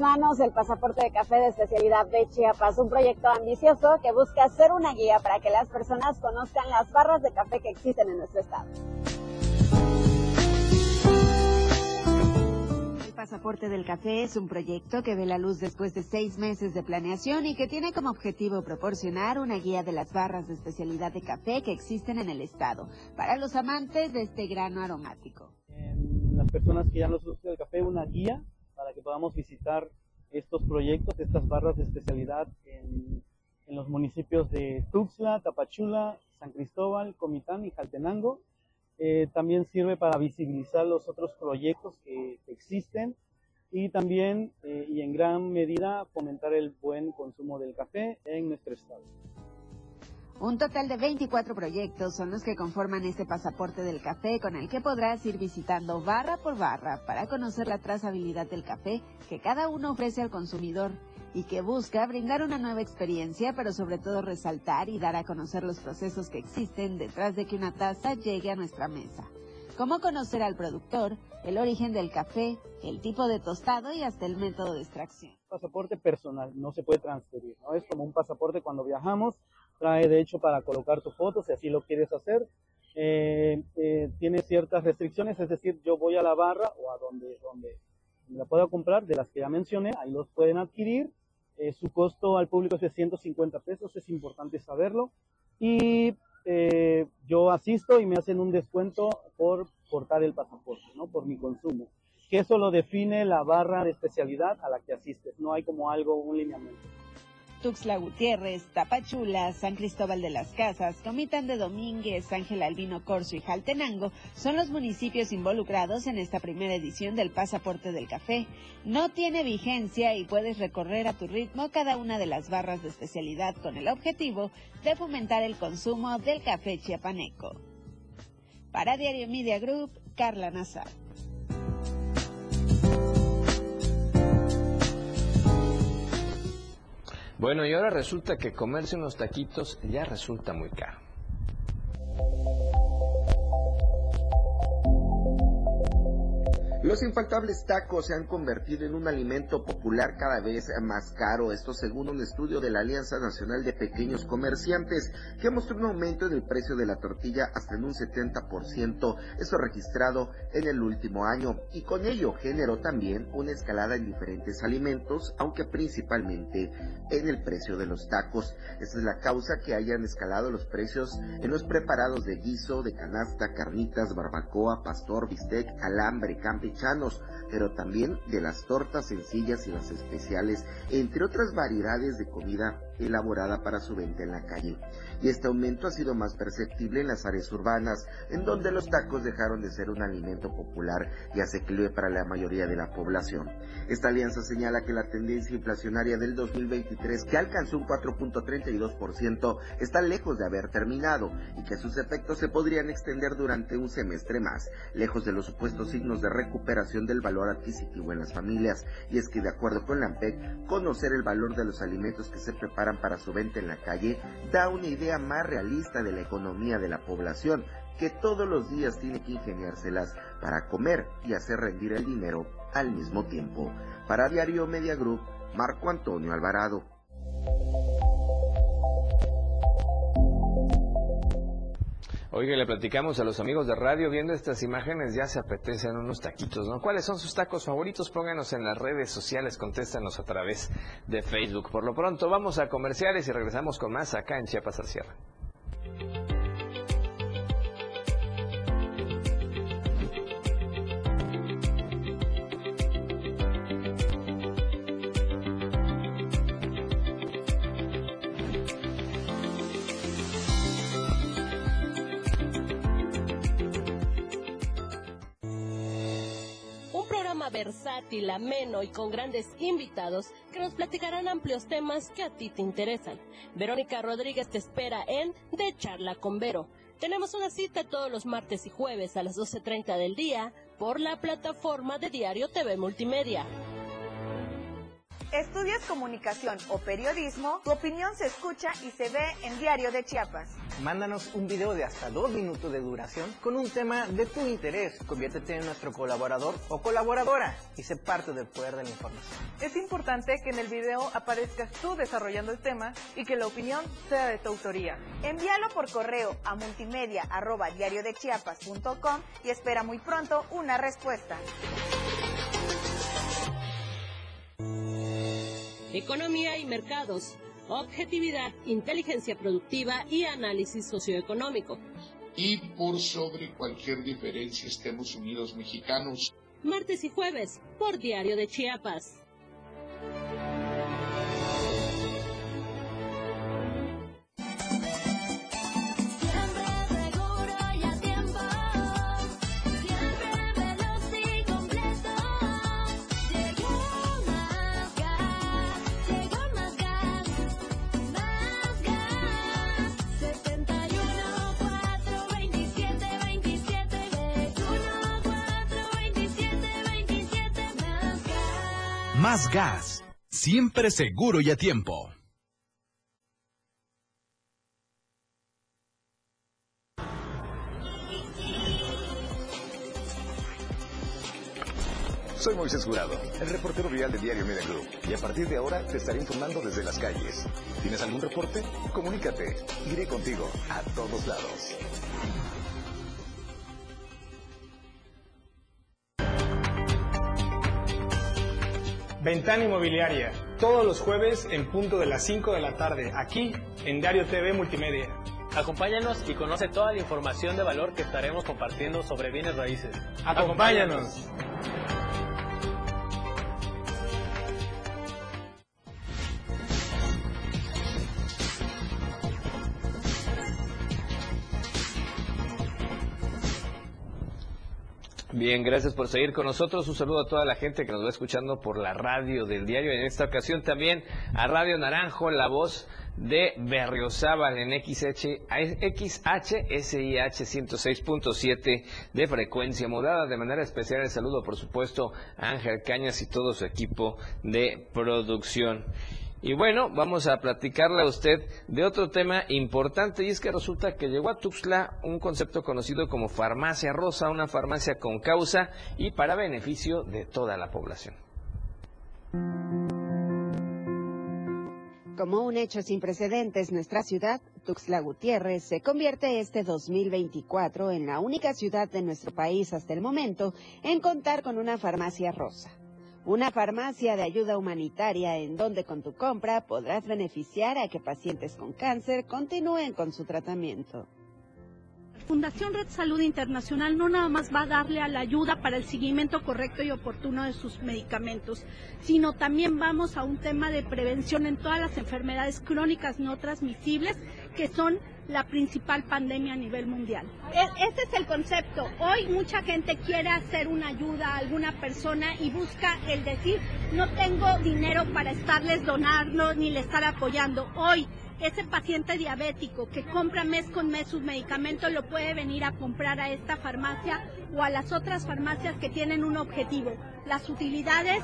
Manos el pasaporte de café de especialidad de Chiapas, un proyecto ambicioso que busca ser una guía para que las personas conozcan las barras de café que existen en nuestro estado. El pasaporte del café es un proyecto que ve la luz después de seis meses de planeación y que tiene como objetivo proporcionar una guía de las barras de especialidad de café que existen en el estado para los amantes de este grano aromático. las personas que ya nos gusta el café, una guía para que podamos visitar estos proyectos, estas barras de especialidad en, en los municipios de Tuxtla, Tapachula, San Cristóbal, Comitán y Jaltenango. Eh, también sirve para visibilizar los otros proyectos que, existen y también eh, y en gran medida fomentar el buen consumo del café en nuestro estado. Un total de 24 proyectos son los que conforman este pasaporte del café con el que podrás ir visitando barra por barra para conocer la trazabilidad del café que cada uno ofrece al consumidor y que busca brindar una nueva experiencia, pero sobre todo resaltar y dar a conocer los procesos que existen detrás de que una taza llegue a nuestra mesa. Cómo conocer al productor, el origen del café, el tipo de tostado y hasta el método de extracción. Pasaporte personal, no se puede transferir, ¿no? Es como un pasaporte cuando viajamos, trae de hecho para colocar tu foto si así lo quieres hacer. Eh, eh, tiene ciertas restricciones, es decir, yo voy a la barra o a donde, donde la pueda comprar, de las que ya mencioné, ahí los pueden adquirir. Eh, su costo al público es de 150 pesos, es importante saberlo. Y eh, yo asisto y me hacen un descuento por portar el pasaporte, ¿no? Por mi consumo. Que eso lo define la barra de especialidad a la que asistes, no hay como algo, un lineamiento. Tuxtla Gutiérrez, Tapachula, San Cristóbal de las Casas, Comitán de Domínguez, Ángel Albino Corso y Jaltenango son los municipios involucrados en esta primera edición del Pasaporte del Café. No tiene vigencia y puedes recorrer a tu ritmo cada una de las barras de especialidad con el objetivo de fomentar el consumo del café chiapaneco. Para Diario Media Group, Carla Nazar. Bueno, y ahora resulta que comerse unos taquitos ya resulta muy caro. Los infaltables tacos se han convertido en un alimento popular cada vez más caro, esto según un estudio de la Alianza Nacional de Pequeños Comerciantes, que mostró un aumento en el precio de la tortilla hasta en un 70%, eso registrado en el último año, y con ello generó también una escalada en diferentes alimentos, aunque principalmente en el precio de los tacos. Esta es la causa que hayan escalado los precios en los preparados de guiso, de canasta, carnitas, barbacoa, pastor, bistec, alambre, pero también de las tortas sencillas y las especiales, entre otras variedades de comida elaborada para su venta en la calle. Y este aumento ha sido más perceptible en las áreas urbanas, en donde los tacos dejaron de ser un alimento popular y asequible para la mayoría de la población. Esta alianza señala que la tendencia inflacionaria del 2023, que alcanzó un 4.32%, está lejos de haber terminado y que sus efectos se podrían extender durante un semestre más, lejos de los supuestos signos de recuperación del valor adquisitivo en las familias. Y es que de acuerdo con la AMPEC, conocer el valor de los alimentos que se preparan para su venta en la calle da una idea más realista de la economía de la población, que todos los días tiene que ingeniárselas para comer y hacer rendir el dinero al mismo tiempo. Para Diario Media Group, Marco Antonio Alvarado. Oiga, le platicamos a los amigos de radio, viendo estas imágenes ya se apetecen unos taquitos, ¿no? ¿Cuáles son sus tacos favoritos? Pónganos en las redes sociales, contéstanos a través de Facebook. Por lo pronto, vamos a comerciales y regresamos con más acá en Chiapas al Cierre. Versátil, ameno y con grandes invitados que nos platicarán amplios temas que a ti te interesan. Verónica Rodríguez te espera en De Charla con Vero. Tenemos una cita todos los martes y jueves a las 12.30 del día por la plataforma de Diario TV Multimedia. ¿Estudias comunicación o periodismo? Tu opinión se escucha y se ve en Diario de Chiapas. Mándanos un video de hasta dos minutos de duración con un tema de tu interés. Conviértete en nuestro colaborador o colaboradora y sé parte del poder de la información. Es importante que en el video aparezcas tú desarrollando el tema y que la opinión sea de tu autoría. Envíalo por correo a multimedia.diariodechiapas.com y espera muy pronto una respuesta. Economía y mercados, objetividad, inteligencia productiva y análisis socioeconómico. Y por sobre cualquier diferencia estemos unidos mexicanos. Martes y jueves por Diario de Chiapas. Más gas, siempre seguro y a tiempo. Soy Moisés Jurado, el reportero vial de Diario Media Group, y a partir de ahora te estaré informando desde las calles. ¿Tienes algún reporte? Comunícate. Iré contigo a todos lados. Ventana Inmobiliaria, todos los jueves en punto de las 5 de la tarde, aquí en Diario TV Multimedia. Acompáñanos y conoce toda la información de valor que estaremos compartiendo sobre bienes raíces. Acompáñanos. Bien, gracias por seguir con nosotros. Un saludo a toda la gente que nos va escuchando por la radio del diario. En esta ocasión también a Radio Naranjo, la voz de Berriozábal en XH, XHSIH 106.7 de frecuencia modada. De manera especial el saludo, por supuesto, a Ángel Cañas y todo su equipo de producción. Y bueno, vamos a platicarle a usted de otro tema importante y es que resulta que llegó a Tuxtla un concepto conocido como farmacia rosa, una farmacia con causa y para beneficio de toda la población. Como un hecho sin precedentes, nuestra ciudad, Tuxtla Gutiérrez, se convierte este 2024 en la única ciudad de nuestro país hasta el momento en contar con una farmacia rosa. Una farmacia de ayuda humanitaria en donde con tu compra podrás beneficiar a que pacientes con cáncer continúen con su tratamiento. Fundación Red Salud Internacional no nada más va a darle a la ayuda para el seguimiento correcto y oportuno de sus medicamentos, sino también vamos a un tema de prevención en todas las enfermedades crónicas no transmisibles que son la principal pandemia a nivel mundial. E, ese es el concepto. Hoy mucha gente quiere hacer una ayuda a alguna persona y busca el decir, no tengo dinero para estarles donando ni le estar apoyando. Hoy ese paciente diabético que compra mes con mes sus medicamentos lo puede venir a comprar a esta farmacia o a las otras farmacias que tienen un objetivo. Las utilidades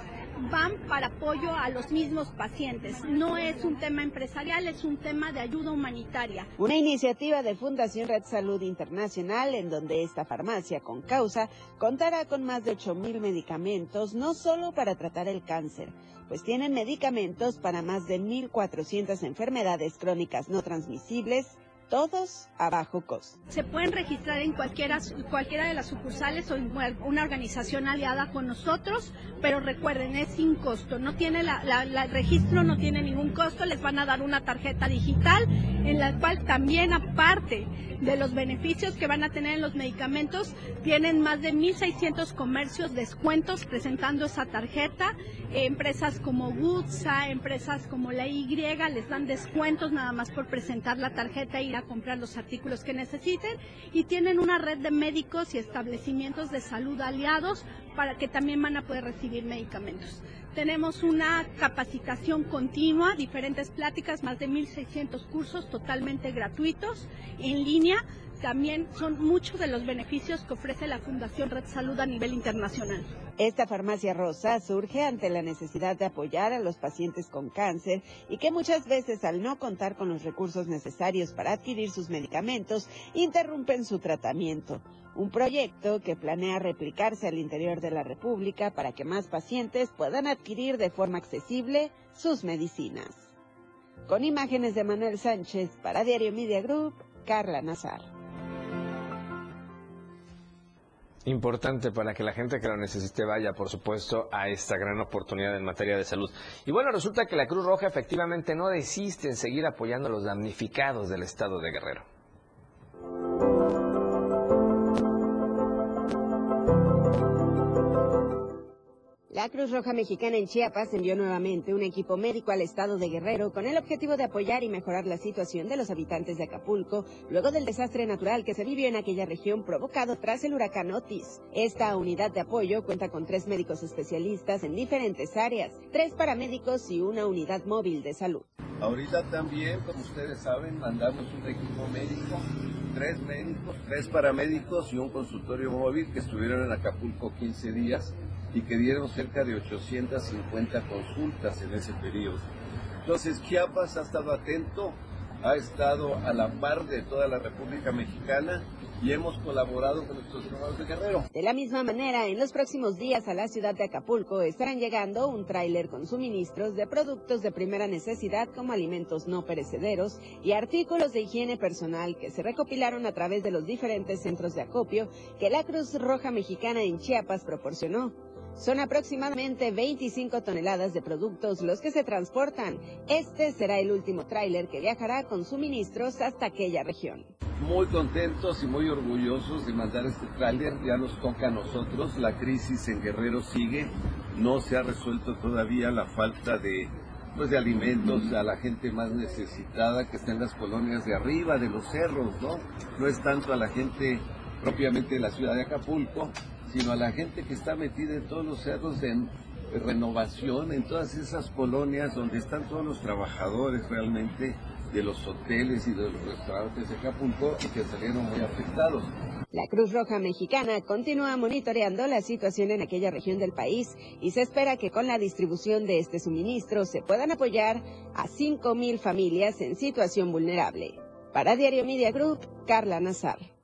van para apoyo a los mismos pacientes. No es un tema empresarial, es un tema de ayuda humanitaria. Una iniciativa de Fundación Red Salud Internacional en donde esta farmacia con causa contará con más de 8.000 medicamentos, no solo para tratar el cáncer, pues tienen medicamentos para más de 1.400 enfermedades crónicas no transmisibles, todos a bajo costo. Se pueden registrar en cualquiera, cualquiera de las sucursales o en una organización aliada con nosotros, pero recuerden, es sin costo. No tiene la, el registro no tiene ningún costo, les van a dar una tarjeta digital en la cual también aparte de los beneficios que van a tener en los medicamentos, tienen más de 1.600 comercios descuentos presentando esa tarjeta. empresas como Gutsa, empresas como la Y les dan descuentos nada más por presentar la tarjeta y comprar los artículos que necesiten y tienen una red de médicos y establecimientos de salud aliados para que también van a poder recibir medicamentos. Tenemos una capacitación continua, diferentes pláticas, más de 1.600 cursos totalmente gratuitos en línea también son muchos de los beneficios que ofrece la Fundación Red Salud a nivel internacional. Esta farmacia rosa surge ante la necesidad de apoyar a los pacientes con cáncer y que muchas veces al no contar con los recursos necesarios para adquirir sus medicamentos, interrumpen su tratamiento. Un proyecto que planea replicarse al interior de la República para que más pacientes puedan adquirir de forma accesible sus medicinas. Con imágenes de Manuel Sánchez para Diario Media Group, Carla Nazar. Importante para que la gente que lo necesite vaya, por supuesto, a esta gran oportunidad en materia de salud. Y bueno, resulta que la Cruz Roja efectivamente no desiste en seguir apoyando a los damnificados del estado de Guerrero. La Cruz Roja Mexicana en Chiapas envió nuevamente un equipo médico al estado de Guerrero con el objetivo de apoyar y mejorar la situación de los habitantes de Acapulco luego del desastre natural que se vivió en aquella región provocado tras el huracán Otis. Esta unidad de apoyo cuenta con tres médicos especialistas en diferentes áreas, tres paramédicos y una unidad móvil de salud. Ahorita también, como ustedes saben, mandamos un equipo médico, tres médicos, tres paramédicos y un consultorio móvil que estuvieron en Acapulco 15 días y que dieron cerca de 850 consultas en ese periodo. Entonces, Chiapas ha estado atento, ha estado a la par de toda la República Mexicana y hemos colaborado con nuestros hermanos de Guerrero. De la misma manera, en los próximos días a la ciudad de Acapulco estarán llegando un tráiler con suministros de productos de primera necesidad como alimentos no perecederos y artículos de higiene personal que se recopilaron a través de los diferentes centros de acopio que la Cruz Roja Mexicana en Chiapas proporcionó. Son aproximadamente 25 toneladas de productos los que se transportan. Este será el último tráiler que viajará con suministros hasta aquella región. Muy contentos y muy orgullosos de mandar este tráiler. Ya nos toca a nosotros. La crisis en Guerrero sigue. No se ha resuelto todavía la falta de pues de alimentos a la gente más necesitada que está en las colonias de arriba, de los cerros, ¿no? No es tanto a la gente propiamente de la ciudad de Acapulco, sino a la gente que está metida en todos los cerros en renovación, en todas esas colonias donde están todos los trabajadores realmente de los hoteles y de los restaurantes de Acapulco y que salieron muy afectados. La Cruz Roja Mexicana continúa monitoreando la situación en aquella región del país y se espera que con la distribución de este suministro se puedan apoyar a 5.000 familias en situación vulnerable. Para Diario Media Group, Carla Nazar.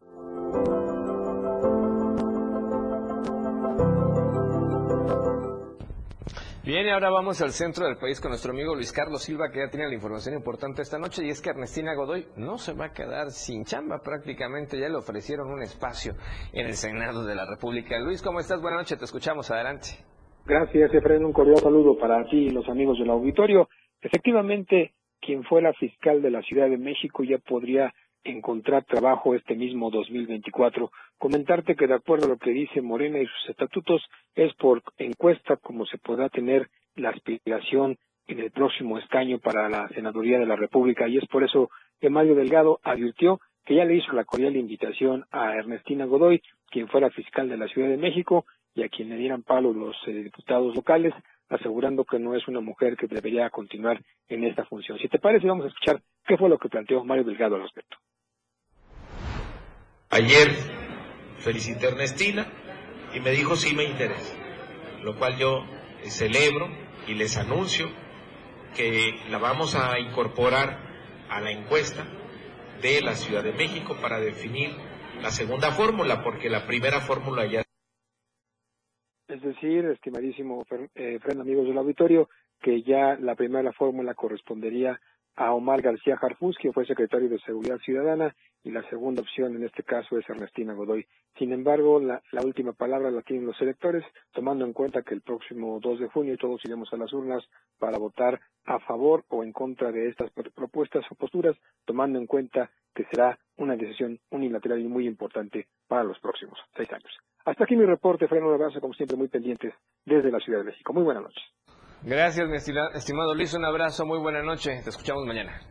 Bien, ahora vamos al centro del país con nuestro amigo Luis Carlos Silva, que ya tiene la información importante esta noche, y es que Ernestina Godoy no se va a quedar sin chamba prácticamente, ya le ofrecieron un espacio en el Senado de la República. Luis, ¿cómo estás? Buenas noches, te escuchamos, adelante. Gracias, Efraín, un cordial saludo para ti y los amigos del auditorio. Efectivamente, quien fue la fiscal de la Ciudad de México ya podría encontrar trabajo este mismo 2024. Comentarte que de acuerdo a lo que dice Morena y sus estatutos, es por encuesta como se podrá tener la aspiración en el próximo escaño para la Senaduría de la República y es por eso que Mario Delgado advirtió que ya le hizo la cordial invitación a Ernestina Godoy, quien fuera fiscal de la Ciudad de México, y a quien le dieran palo los eh, diputados locales, asegurando que no es una mujer que debería continuar en esta función. Si te parece, vamos a escuchar qué fue lo que planteó Mario Delgado al respecto. Ayer felicité a Ernestina y me dijo sí me interesa, lo cual yo celebro y les anuncio que la vamos a incorporar a la encuesta de la Ciudad de México para definir la segunda fórmula, porque la primera fórmula ya... Es decir, estimadísimo eh, amigos del auditorio, que ya la primera fórmula correspondería a Omar García Jarfus, quien fue secretario de Seguridad Ciudadana, y la segunda opción en este caso es Ernestina Godoy. Sin embargo, la, última palabra la tienen los electores, tomando en cuenta que el próximo 2 de junio todos iremos a las urnas para votar a favor o en contra de estas propuestas o posturas, tomando en cuenta que será una decisión unilateral y muy importante para los próximos seis años. Hasta aquí mi reporte, Fernando abrazo como siempre muy pendientes desde la Ciudad de México. Muy buenas noches. Gracias, mi estimado Luis. Un abrazo, muy buena noche. Te escuchamos mañana.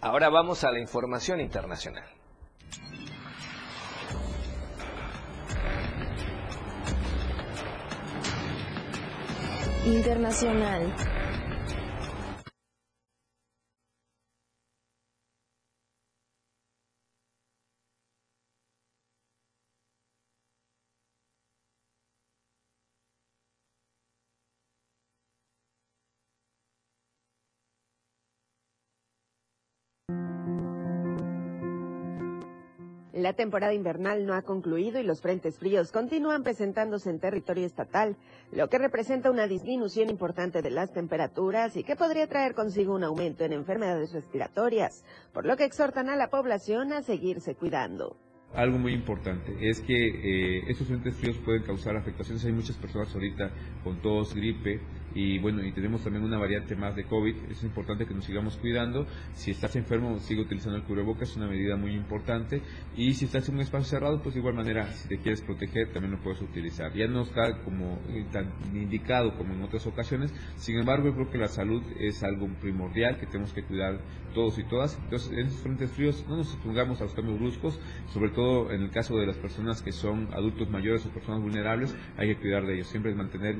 Ahora vamos a la información internacional. Internacional. La temporada invernal no ha concluido y los frentes fríos continúan presentándose en territorio estatal, lo que representa una disminución importante de las temperaturas y que podría traer consigo un aumento en enfermedades respiratorias, por lo que exhortan a la población a seguirse cuidando. Algo muy importante es que eh, estos frentes fríos pueden causar afectaciones. Hay muchas personas ahorita con tos, gripe, y bueno, y tenemos también una variante más de COVID, es importante que nos sigamos cuidando. Si estás enfermo, sigue utilizando el cubrebocas, es una medida muy importante. Y si estás en un espacio cerrado, pues de igual manera, si te quieres proteger, también lo puedes utilizar. Ya no está como eh, tan indicado como en otras ocasiones, sin embargo, yo creo que la salud es algo primordial que tenemos que cuidar todos y todas. Entonces, en estos frentes fríos no nos expongamos a los cambios bruscos, sobre todo en el caso de las personas que son adultos mayores o personas vulnerables, hay que cuidar de ellos. Siempre mantener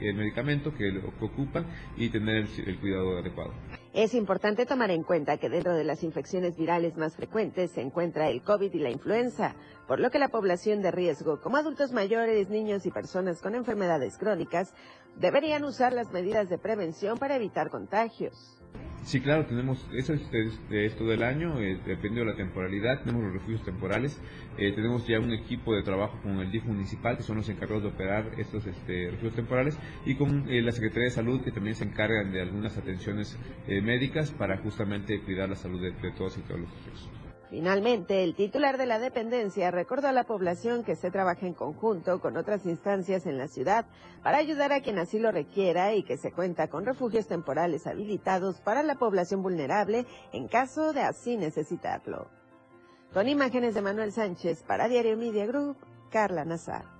el medicamento que lo que y tener el, cuidado adecuado. Es importante tomar en cuenta que dentro de las infecciones virales más frecuentes se encuentra el COVID y la influenza, por lo que la población de riesgo, como adultos mayores, niños y personas con enfermedades crónicas, deberían usar las medidas de prevención para evitar contagios. Sí, claro, tenemos, eso es de, esto del año, eh, depende de la temporalidad, tenemos los refugios temporales, eh, tenemos ya un equipo de trabajo con el DIF municipal, que son los encargados de operar estos este, refugios temporales, y con eh, la Secretaría de Salud, que también se encargan de algunas atenciones médicas para justamente cuidar la salud de, de todos y todos los refugios. Finalmente, el titular de la dependencia recordó a la población que se trabaja en conjunto con otras instancias en la ciudad para ayudar a quien así lo requiera y que se cuenta con refugios temporales habilitados para la población vulnerable en caso de así necesitarlo. Con imágenes de Manuel Sánchez para Diario Media Group, Carla Nazar.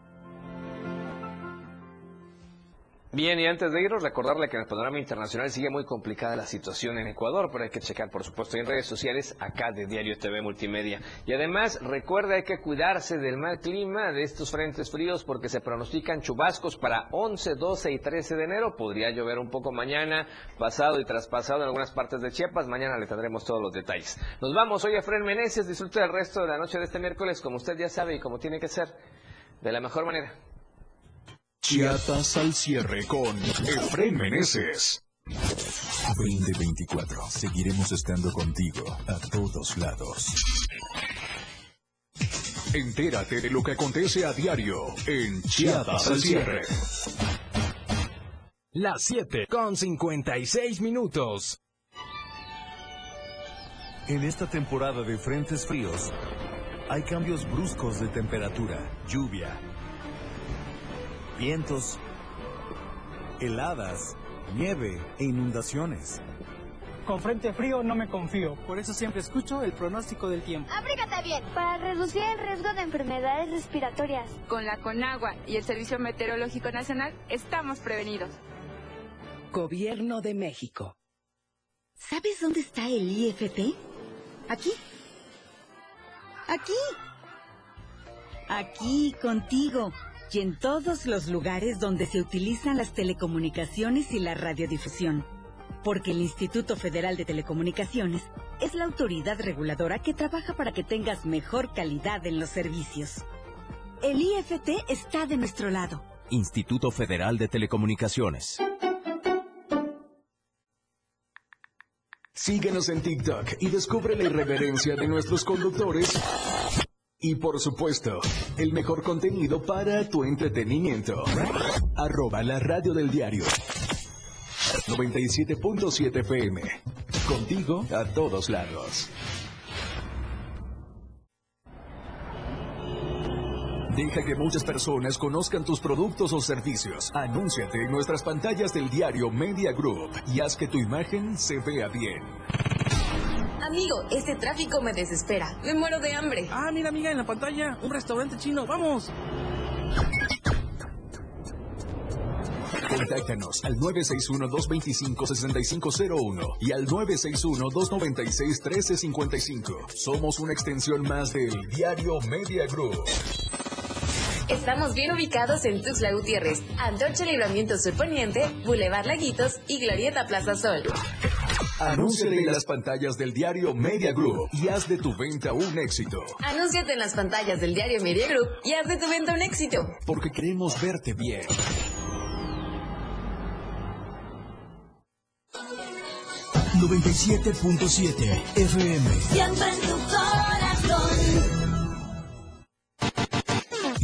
Bien, y antes de irnos, recordarle que en el panorama internacional sigue muy complicada la situación en Ecuador, pero hay que checar, por supuesto, en redes sociales, acá de Diario TV Multimedia. Y además, recuerda, hay que cuidarse del mal clima, de estos frentes fríos, porque se pronostican chubascos para 11, 12 y 13 de enero. Podría llover un poco mañana, pasado y traspasado en algunas partes de Chiapas. Mañana le tendremos todos los detalles. Nos vamos, hoy Efren Meneses, disfrute del resto de la noche de este miércoles, como usted ya sabe y como tiene que ser, de la mejor manera. Chiapas al cierre con Efraín Meneses. 2024. Seguiremos estando contigo a todos lados. Entérate de lo que acontece a diario en Chiapas al cierre. Las 7 con 56 minutos. En esta temporada de frentes fríos, hay cambios bruscos de temperatura, lluvia, vientos, heladas, nieve e inundaciones. Con frente frío no me confío, por eso siempre escucho el pronóstico del tiempo. Abrígate bien para reducir el riesgo de enfermedades respiratorias. Con la Conagua y el Servicio Meteorológico Nacional estamos prevenidos. Gobierno de México. ¿Sabes dónde está el IFT? Aquí. Aquí. Aquí, contigo y en todos los lugares donde se utilizan las telecomunicaciones y la radiodifusión. Porque el Instituto Federal de Telecomunicaciones es la autoridad reguladora que trabaja para que tengas mejor calidad en los servicios. El IFT está de nuestro lado. Instituto Federal de Telecomunicaciones. Síguenos en TikTok y descubre la irreverencia de nuestros conductores y por supuesto, el mejor contenido para tu entretenimiento. Arroba la radio del diario. 97.7 FM. Contigo a todos lados. Deja que muchas personas conozcan tus productos o servicios. Anúnciate en nuestras pantallas del diario Media Group y haz que tu imagen se vea bien. Amigo, este tráfico me desespera. Me muero de hambre. Ah, mira, amiga, en la pantalla. Un restaurante chino. ¡Vamos! Contáctanos al 961-225-6501 y al 961-296-1355. Somos una extensión más del Diario Media Group. Estamos bien ubicados en Tuxtla Gutiérrez, Antorcha Libramiento Sur Poniente, Boulevard Laguitos y Glorieta Plaza Sol. Anúnciate en las pantallas del diario Media Group y haz de tu venta un éxito. Anúnciate en las pantallas del diario Media Group y haz de tu venta un éxito. Porque queremos verte bien. ...97.7 FM. Siempre en tu corazón.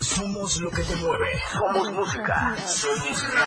Somos lo que te mueve. Somos música. Somos